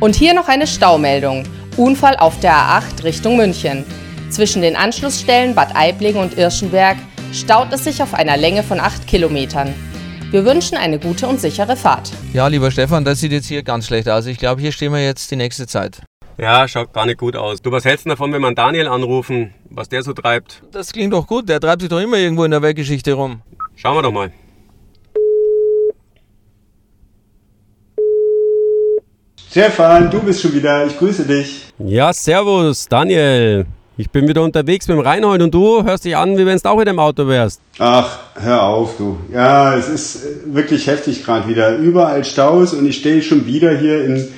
Und hier noch eine Staumeldung. Unfall auf der A8 Richtung München. Zwischen den Anschlussstellen Bad Aiblingen und Irschenberg staut es sich auf einer Länge von 8 Kilometern. Wir wünschen eine gute und sichere Fahrt. Ja, lieber Stefan, das sieht jetzt hier ganz schlecht aus. Ich glaube, hier stehen wir jetzt die nächste Zeit. Ja, schaut gar nicht gut aus. Du, was hältst du davon, wenn wir Daniel anrufen, was der so treibt? Das klingt doch gut. Der treibt sich doch immer irgendwo in der Weltgeschichte rum. Schauen wir doch mal. Stefan, du bist schon wieder. Ich grüße dich. Ja, servus, Daniel. Ich bin wieder unterwegs mit dem Reinhold und du hörst dich an, wie wenn du auch in dem Auto wärst. Ach, hör auf, du. Ja, es ist wirklich heftig gerade wieder. Überall Staus und ich stehe schon wieder hier in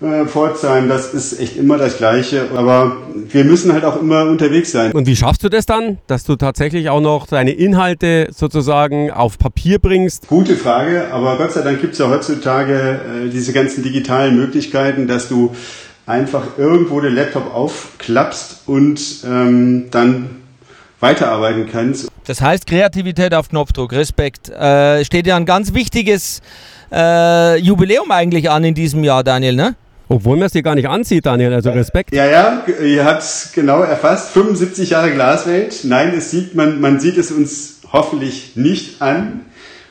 äh, Pforzheim. Das ist echt immer das Gleiche. Aber wir müssen halt auch immer unterwegs sein. Und wie schaffst du das dann, dass du tatsächlich auch noch deine Inhalte sozusagen auf Papier bringst? Gute Frage, aber Gott sei Dank gibt es ja heutzutage äh, diese ganzen digitalen Möglichkeiten, dass du einfach irgendwo den Laptop aufklappst und ähm, dann weiterarbeiten kannst. Das heißt Kreativität auf Knopfdruck, Respekt. Äh, steht ja ein ganz wichtiges äh, Jubiläum eigentlich an in diesem Jahr, Daniel, ne? Obwohl man es dir gar nicht anzieht, Daniel, also Respekt. Ja, ja, ihr habt es genau erfasst. 75 Jahre Glaswelt. Nein, es sieht man, man sieht es uns hoffentlich nicht an.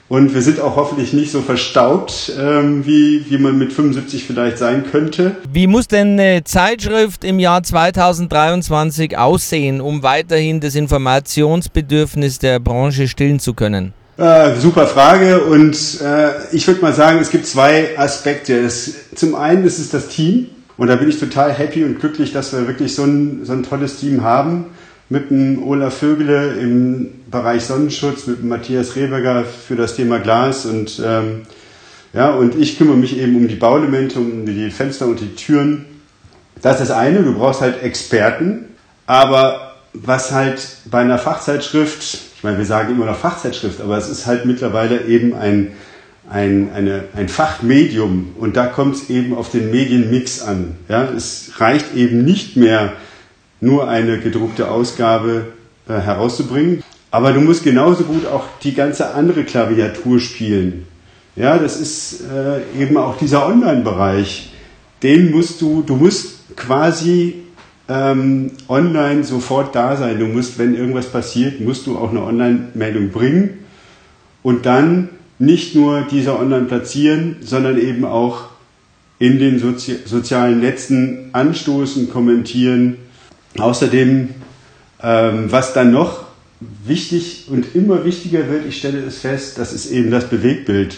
Und wir sind auch hoffentlich nicht so verstaubt, ähm, wie, wie man mit 75 vielleicht sein könnte. Wie muss denn eine Zeitschrift im Jahr 2023 aussehen, um weiterhin das Informationsbedürfnis der Branche stillen zu können? Äh, super Frage und äh, ich würde mal sagen, es gibt zwei Aspekte. Es, zum einen ist es das Team. Und da bin ich total happy und glücklich, dass wir wirklich so ein, so ein tolles Team haben. Mit dem Olaf Vögele im Bereich Sonnenschutz, mit dem Matthias Rehberger für das Thema Glas. Und ähm, ja, und ich kümmere mich eben um die Bauelemente, um die Fenster und die Türen. Das ist das eine, du brauchst halt Experten, aber was halt bei einer Fachzeitschrift, ich meine, wir sagen immer noch Fachzeitschrift, aber es ist halt mittlerweile eben ein, ein, eine, ein Fachmedium und da kommt es eben auf den Medienmix an. Ja, es reicht eben nicht mehr, nur eine gedruckte Ausgabe äh, herauszubringen. Aber du musst genauso gut auch die ganze andere Klaviatur spielen. Ja, das ist äh, eben auch dieser Online-Bereich. Den musst du, du musst quasi ähm, online sofort da sein. Du musst, wenn irgendwas passiert, musst du auch eine Online-Meldung bringen und dann nicht nur diese online platzieren, sondern eben auch in den Sozi sozialen Netzen anstoßen, kommentieren, Außerdem, ähm, was dann noch wichtig und immer wichtiger wird, ich stelle es fest, das ist eben das Bewegtbild.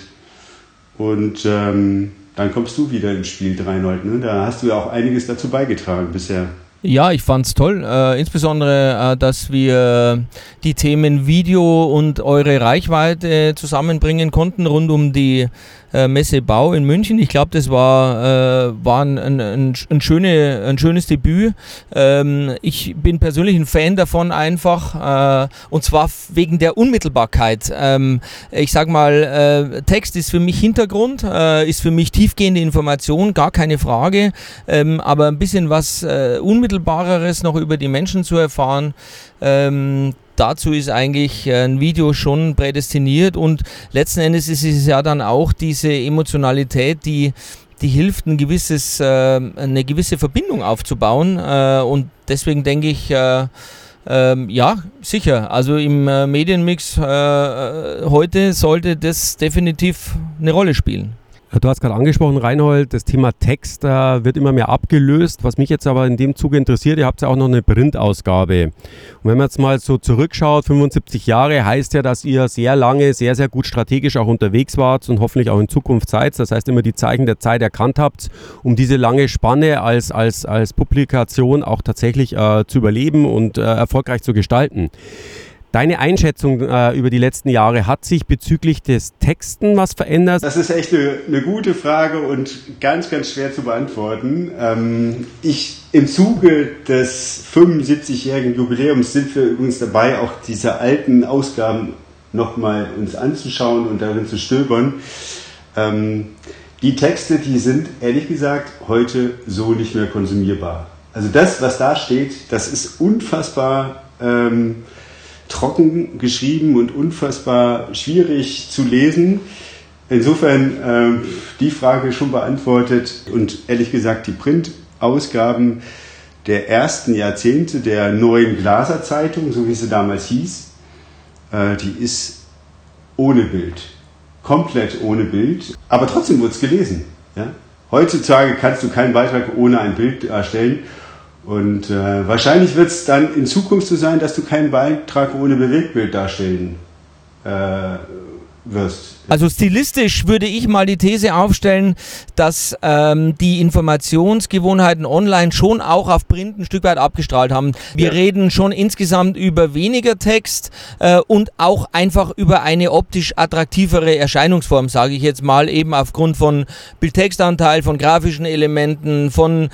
Und ähm, dann kommst du wieder ins Spiel, Reinhold. Ne? Da hast du ja auch einiges dazu beigetragen bisher. Ja, ich fand's toll. Äh, insbesondere, äh, dass wir die Themen Video und eure Reichweite zusammenbringen konnten rund um die äh, Messe Bau in München. Ich glaube, das war, äh, war ein, ein, ein, schöne, ein schönes Debüt. Ähm, ich bin persönlich ein Fan davon einfach äh, und zwar wegen der Unmittelbarkeit. Ähm, ich sag mal, äh, Text ist für mich Hintergrund, äh, ist für mich tiefgehende Information, gar keine Frage, ähm, aber ein bisschen was äh, Unmittelbareres noch über die Menschen zu erfahren. Ähm, dazu ist eigentlich äh, ein Video schon prädestiniert und letzten Endes ist es ja dann auch diese Emotionalität, die die hilft, ein gewisses, äh, eine gewisse Verbindung aufzubauen. Äh, und deswegen denke ich, äh, ähm, ja, sicher. Also im äh, Medienmix äh, heute sollte das definitiv eine Rolle spielen. Du hast gerade angesprochen, Reinhold, das Thema Text äh, wird immer mehr abgelöst. Was mich jetzt aber in dem Zuge interessiert, ihr habt ja auch noch eine Printausgabe. Und wenn man jetzt mal so zurückschaut, 75 Jahre heißt ja, dass ihr sehr lange, sehr, sehr gut strategisch auch unterwegs wart und hoffentlich auch in Zukunft seid. Das heißt, immer die Zeichen der Zeit erkannt habt, um diese lange Spanne als, als, als Publikation auch tatsächlich äh, zu überleben und äh, erfolgreich zu gestalten. Deine Einschätzung äh, über die letzten Jahre, hat sich bezüglich des Texten was verändert? Das ist echt eine, eine gute Frage und ganz, ganz schwer zu beantworten. Ähm, ich, Im Zuge des 75-jährigen Jubiläums sind wir übrigens dabei, auch diese alten Ausgaben nochmal uns anzuschauen und darin zu stöbern. Ähm, die Texte, die sind ehrlich gesagt heute so nicht mehr konsumierbar. Also das, was da steht, das ist unfassbar... Ähm, trocken geschrieben und unfassbar schwierig zu lesen. insofern äh, die Frage schon beantwortet und ehrlich gesagt die Printausgaben der ersten Jahrzehnte der neuen Glaser Zeitung, so wie sie damals hieß, äh, die ist ohne Bild, komplett ohne Bild, aber trotzdem wurde es gelesen. Ja? Heutzutage kannst du keinen Beitrag ohne ein Bild erstellen. Und äh, wahrscheinlich wird es dann in Zukunft so sein, dass du keinen Beitrag ohne Bewegtbild darstellen äh, wirst. Also stilistisch würde ich mal die These aufstellen, dass ähm, die Informationsgewohnheiten online schon auch auf Print ein Stück weit abgestrahlt haben. Wir ja. reden schon insgesamt über weniger Text äh, und auch einfach über eine optisch attraktivere Erscheinungsform, sage ich jetzt mal, eben aufgrund von Bildtextanteil, von grafischen Elementen, von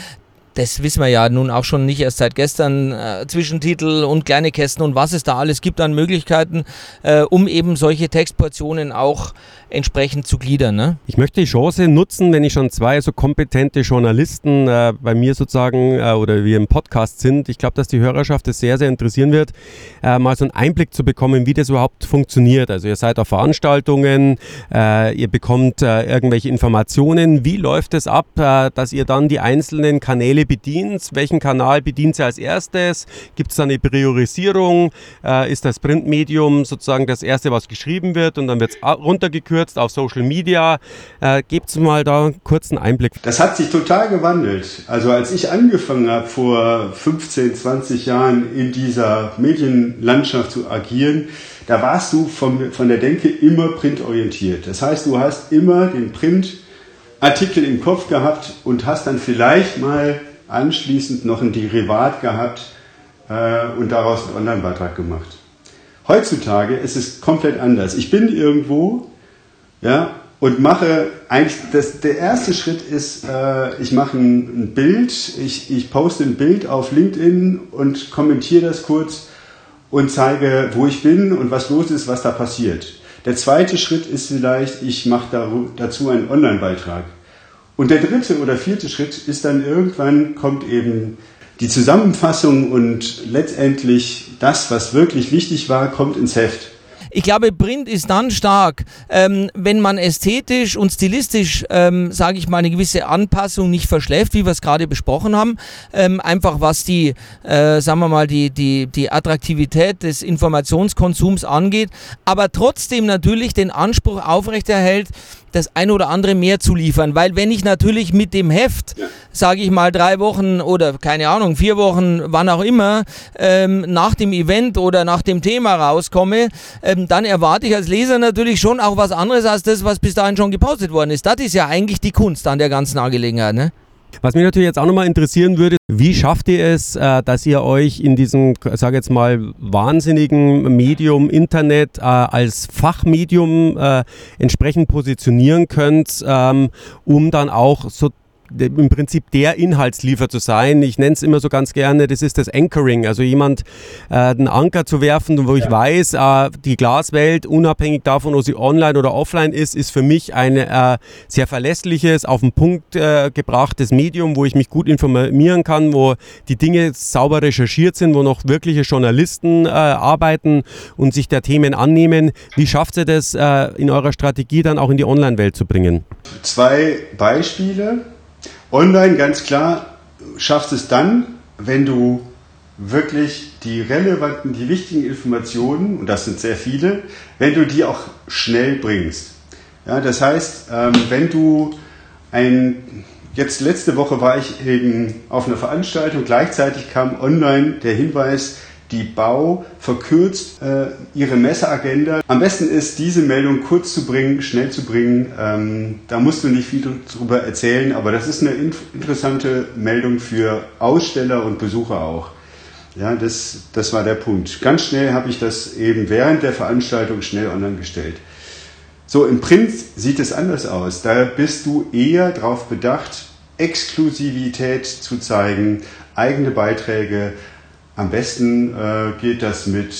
das wissen wir ja nun auch schon nicht erst seit gestern, äh, Zwischentitel und kleine Kästen und was es da alles gibt an Möglichkeiten, äh, um eben solche Textportionen auch entsprechend zu gliedern. Ne? Ich möchte die Chance nutzen, wenn ich schon zwei so kompetente Journalisten äh, bei mir sozusagen äh, oder wir im Podcast sind. Ich glaube, dass die Hörerschaft es sehr, sehr interessieren wird, äh, mal so einen Einblick zu bekommen, wie das überhaupt funktioniert. Also ihr seid auf Veranstaltungen, äh, ihr bekommt irgendwelche Informationen. Wie läuft es ab, dass ihr dann die einzelnen Kanäle bedient? Welchen Kanal bedient ihr als erstes? Gibt es da eine Priorisierung? ist das Printmedium sozusagen das erste, was geschrieben wird und dann wird es runtergekürt? gestürzt auf Social Media. Äh, Gebt mal da einen kurzen Einblick. Das hat sich total gewandelt. Also als ich angefangen habe vor 15, 20 Jahren in dieser Medienlandschaft zu agieren, da warst du von, von der Denke immer printorientiert. Das heißt, du hast immer den Printartikel im Kopf gehabt und hast dann vielleicht mal anschließend noch ein Derivat gehabt äh, und daraus einen Online-Beitrag gemacht. Heutzutage ist es komplett anders. Ich bin irgendwo ja, und mache eigentlich, das, der erste Schritt ist, äh, ich mache ein, ein, Bild, ich, ich poste ein Bild auf LinkedIn und kommentiere das kurz und zeige, wo ich bin und was los ist, was da passiert. Der zweite Schritt ist vielleicht, ich mache dazu einen Online-Beitrag. Und der dritte oder vierte Schritt ist dann irgendwann kommt eben die Zusammenfassung und letztendlich das, was wirklich wichtig war, kommt ins Heft. Ich glaube, Print ist dann stark, ähm, wenn man ästhetisch und stilistisch, ähm, sage ich mal, eine gewisse Anpassung nicht verschläft, wie wir es gerade besprochen haben. Ähm, einfach was die, äh, sagen wir mal, die, die, die Attraktivität des Informationskonsums angeht, aber trotzdem natürlich den Anspruch aufrechterhält, das ein oder andere mehr zu liefern. Weil wenn ich natürlich mit dem Heft, ja. sage ich mal, drei Wochen oder keine Ahnung, vier Wochen, wann auch immer, ähm, nach dem Event oder nach dem Thema rauskomme, ähm, dann erwarte ich als Leser natürlich schon auch was anderes als das, was bis dahin schon gepostet worden ist. Das ist ja eigentlich die Kunst an der ganzen Angelegenheit. Ne? Was mich natürlich jetzt auch nochmal interessieren würde, wie schafft ihr es, äh, dass ihr euch in diesem, sage jetzt mal, wahnsinnigen Medium Internet äh, als Fachmedium äh, entsprechend positionieren könnt, ähm, um dann auch so im Prinzip der Inhaltsliefer zu sein. Ich nenne es immer so ganz gerne, das ist das Anchoring, also jemand äh, einen Anker zu werfen, wo ich weiß, äh, die Glaswelt, unabhängig davon, ob sie online oder offline ist, ist für mich ein äh, sehr verlässliches, auf den Punkt äh, gebrachtes Medium, wo ich mich gut informieren kann, wo die Dinge sauber recherchiert sind, wo noch wirkliche Journalisten äh, arbeiten und sich der Themen annehmen. Wie schafft ihr das äh, in eurer Strategie dann auch in die Online-Welt zu bringen? Zwei Beispiele. Online, ganz klar, schaffst es dann, wenn du wirklich die relevanten, die wichtigen Informationen, und das sind sehr viele, wenn du die auch schnell bringst. Ja, das heißt, ähm, wenn du ein, jetzt letzte Woche war ich eben auf einer Veranstaltung, gleichzeitig kam online der Hinweis, die Bau verkürzt äh, ihre Messeagenda. Am besten ist, diese Meldung kurz zu bringen, schnell zu bringen. Ähm, da musst du nicht viel darüber erzählen, aber das ist eine interessante Meldung für Aussteller und Besucher auch. Ja, das, das war der Punkt. Ganz schnell habe ich das eben während der Veranstaltung schnell online gestellt. So, im Print sieht es anders aus. Da bist du eher darauf bedacht, Exklusivität zu zeigen, eigene Beiträge, am besten äh, geht das mit,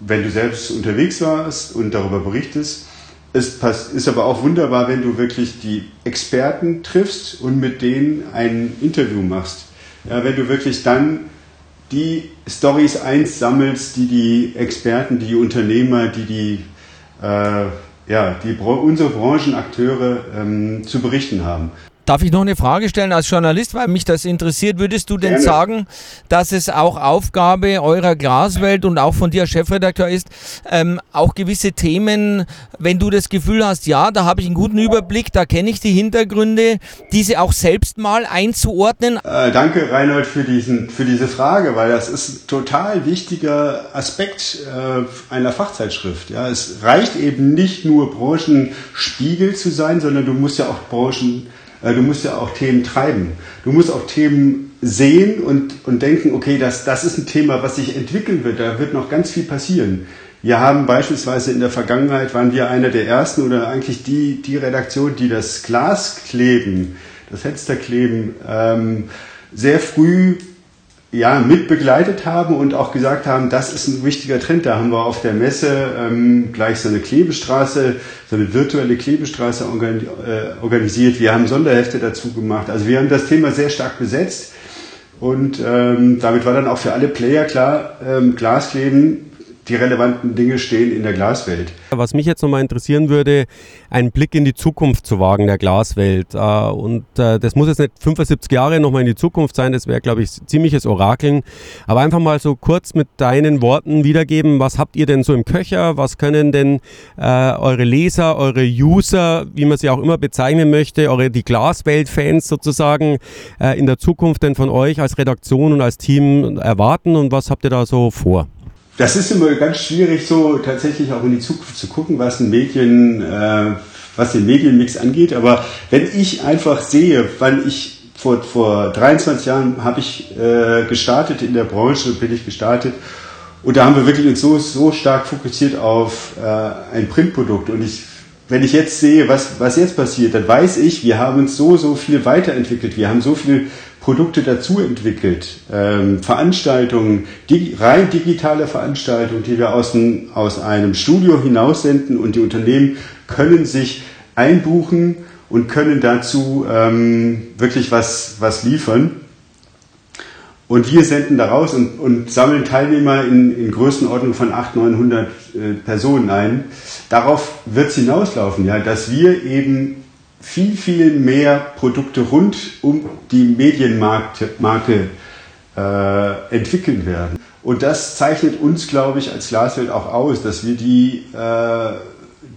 wenn du selbst unterwegs warst und darüber berichtest. Es ist aber auch wunderbar, wenn du wirklich die Experten triffst und mit denen ein Interview machst. Ja, wenn du wirklich dann die Stories eins sammelst, die die Experten, die Unternehmer, die die äh, ja, die, unsere Branchenakteure ähm, zu berichten haben. Darf ich noch eine Frage stellen als Journalist, weil mich das interessiert? Würdest du denn Gerne. sagen, dass es auch Aufgabe eurer Glaswelt und auch von dir als Chefredakteur ist, ähm, auch gewisse Themen, wenn du das Gefühl hast, ja, da habe ich einen guten Überblick, da kenne ich die Hintergründe, diese auch selbst mal einzuordnen? Äh, danke, Reinhold, für, diesen, für diese Frage, weil das ist ein total wichtiger Aspekt äh, einer Fachzeitschrift. Ja, es reicht eben nicht nur Branchenspiegel zu sein, sondern du musst ja auch Branchen du musst ja auch Themen treiben. Du musst auch Themen sehen und, und denken, okay, das, das ist ein Thema, was sich entwickeln wird. Da wird noch ganz viel passieren. Wir haben beispielsweise in der Vergangenheit, waren wir einer der ersten oder eigentlich die, die Redaktion, die das Glaskleben, das Fensterkleben ähm, sehr früh ja, mit begleitet haben und auch gesagt haben, das ist ein wichtiger Trend. Da haben wir auf der Messe ähm, gleich so eine Klebestraße, so eine virtuelle Klebestraße organi äh, organisiert. Wir haben Sonderhefte dazu gemacht. Also wir haben das Thema sehr stark besetzt und ähm, damit war dann auch für alle Player klar, ähm, Glaskleben die relevanten Dinge stehen in der Glaswelt. Was mich jetzt nochmal interessieren würde, einen Blick in die Zukunft zu wagen der Glaswelt. Äh, und äh, das muss jetzt nicht 75 Jahre nochmal in die Zukunft sein, das wäre, glaube ich, ziemliches Orakeln. Aber einfach mal so kurz mit deinen Worten wiedergeben, was habt ihr denn so im Köcher? Was können denn äh, eure Leser, eure User, wie man sie auch immer bezeichnen möchte, eure die Glaswelt-Fans sozusagen in der Zukunft denn von euch als Redaktion und als Team erwarten und was habt ihr da so vor? Das ist immer ganz schwierig, so tatsächlich auch in die Zukunft zu gucken, was ein Medien, äh, was den Medienmix angeht. Aber wenn ich einfach sehe, weil ich vor, vor 23 Jahren habe ich äh, gestartet in der Branche, bin ich gestartet und da haben wir wirklich uns so, so stark fokussiert auf äh, ein Printprodukt. Und ich, wenn ich jetzt sehe, was, was jetzt passiert, dann weiß ich, wir haben uns so, so viel weiterentwickelt. Wir haben so viel Produkte dazu entwickelt, ähm, Veranstaltungen, die, rein digitale Veranstaltungen, die wir aus, ein, aus einem Studio hinaus senden und die Unternehmen können sich einbuchen und können dazu ähm, wirklich was, was liefern. Und wir senden daraus und, und sammeln Teilnehmer in, in Größenordnung von 800, 900 äh, Personen ein. Darauf wird es hinauslaufen, ja, dass wir eben viel, viel mehr Produkte rund um die Medienmarke äh, entwickeln werden. Und das zeichnet uns, glaube ich, als Glaswelt auch aus, dass wir die, äh,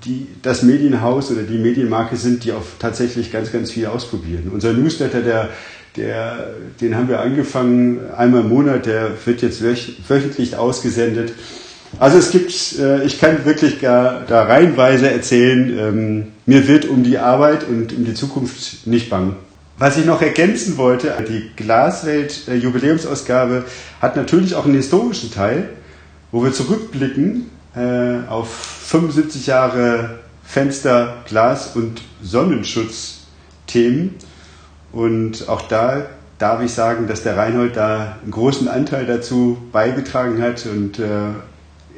die, das Medienhaus oder die Medienmarke sind, die auch tatsächlich ganz, ganz viel ausprobieren. Unser Newsletter, der, der, den haben wir angefangen einmal im Monat, der wird jetzt wöchentlich ausgesendet. Also es gibt, äh, ich kann wirklich gar, da reihenweise erzählen, ähm, mir wird um die Arbeit und um die Zukunft nicht bang. Was ich noch ergänzen wollte, die Glaswelt Jubiläumsausgabe hat natürlich auch einen historischen Teil, wo wir zurückblicken äh, auf 75 Jahre Fenster, Glas und Sonnenschutzthemen. Und auch da darf ich sagen, dass der Reinhold da einen großen Anteil dazu beigetragen hat und äh,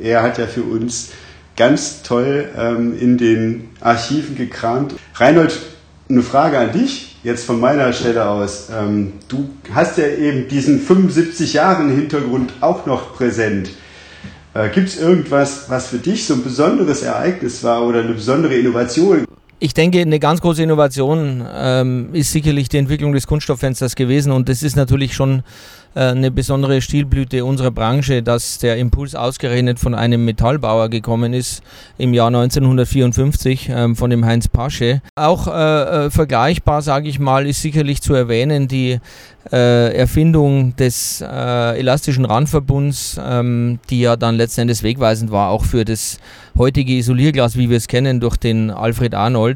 er hat ja für uns ganz toll ähm, in den Archiven gekramt. Reinhold, eine Frage an dich, jetzt von meiner Stelle aus. Ähm, du hast ja eben diesen 75 Jahren Hintergrund auch noch präsent. Äh, Gibt es irgendwas, was für dich so ein besonderes Ereignis war oder eine besondere Innovation? Ich denke, eine ganz große Innovation ähm, ist sicherlich die Entwicklung des Kunststofffensters gewesen und das ist natürlich schon äh, eine besondere Stilblüte unserer Branche, dass der Impuls ausgerechnet von einem Metallbauer gekommen ist im Jahr 1954 ähm, von dem Heinz Pasche. Auch äh, äh, vergleichbar, sage ich mal, ist sicherlich zu erwähnen die äh, Erfindung des äh, elastischen Randverbunds, ähm, die ja dann letzten Endes wegweisend war, auch für das heutige Isolierglas, wie wir es kennen, durch den Alfred Arnold,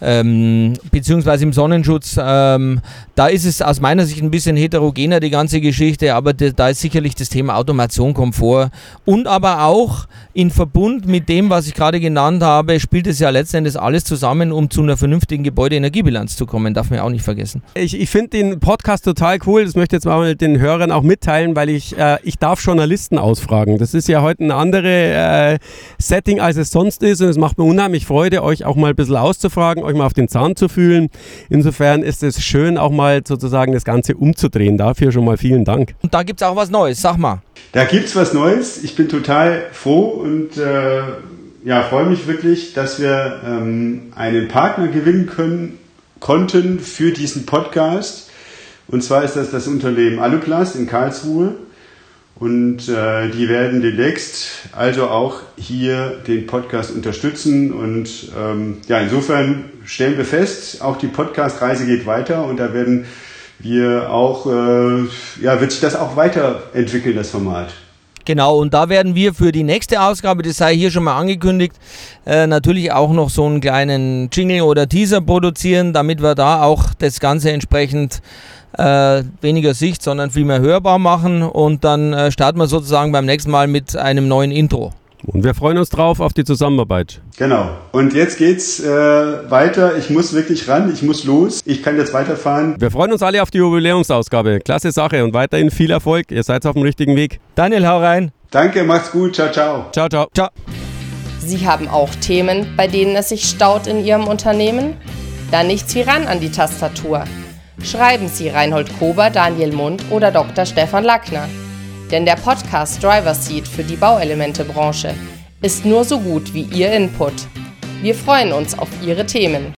ähm, beziehungsweise im Sonnenschutz. Ähm, da ist es aus meiner Sicht ein bisschen heterogener, die ganze Geschichte, aber da ist sicherlich das Thema Automation, Komfort und aber auch in Verbund mit dem, was ich gerade genannt habe, spielt es ja letzten Endes alles zusammen, um zu einer vernünftigen Gebäudeenergiebilanz zu kommen, darf man auch nicht vergessen. Ich, ich finde den Podcast total cool, das möchte ich jetzt mal den Hörern auch mitteilen, weil ich, äh, ich darf Journalisten ausfragen. Das ist ja heute ein anderes äh, Setting, als es sonst ist und es macht mir unheimlich Freude, euch auch mal ein bisschen auszufragen, euch mal auf den Zahn zu fühlen. Insofern ist es schön, auch mal sozusagen das Ganze umzudrehen. Dafür schon mal vielen Dank. Und da gibt es auch was Neues, sag mal. Da gibt es was Neues. Ich bin total froh und äh, ja, freue mich wirklich, dass wir ähm, einen Partner gewinnen können, konnten für diesen Podcast. Und zwar ist das das Unternehmen Aluplast in Karlsruhe. Und äh, die werden demnächst also auch hier den Podcast unterstützen. Und ähm, ja, insofern stellen wir fest, auch die Podcast-Reise geht weiter und da werden wir auch, äh, ja, wird sich das auch weiterentwickeln, das Format. Genau, und da werden wir für die nächste Ausgabe, das sei hier schon mal angekündigt, äh, natürlich auch noch so einen kleinen Jingle oder Teaser produzieren, damit wir da auch das Ganze entsprechend äh, weniger Sicht, sondern viel mehr hörbar machen. Und dann äh, starten wir sozusagen beim nächsten Mal mit einem neuen Intro. Und wir freuen uns drauf auf die Zusammenarbeit. Genau. Und jetzt geht's äh, weiter. Ich muss wirklich ran. Ich muss los. Ich kann jetzt weiterfahren. Wir freuen uns alle auf die Jubiläumsausgabe. Klasse Sache und weiterhin viel Erfolg. Ihr seid auf dem richtigen Weg. Daniel, hau rein. Danke, macht's gut. Ciao, ciao. Ciao, ciao. Ciao. Sie haben auch Themen, bei denen es sich staut in Ihrem Unternehmen? Dann nichts wie ran an die Tastatur. Schreiben Sie Reinhold Kober, Daniel Mund oder Dr. Stefan Lackner. Denn der Podcast Driver Seat für die Bauelementebranche ist nur so gut wie Ihr Input. Wir freuen uns auf Ihre Themen.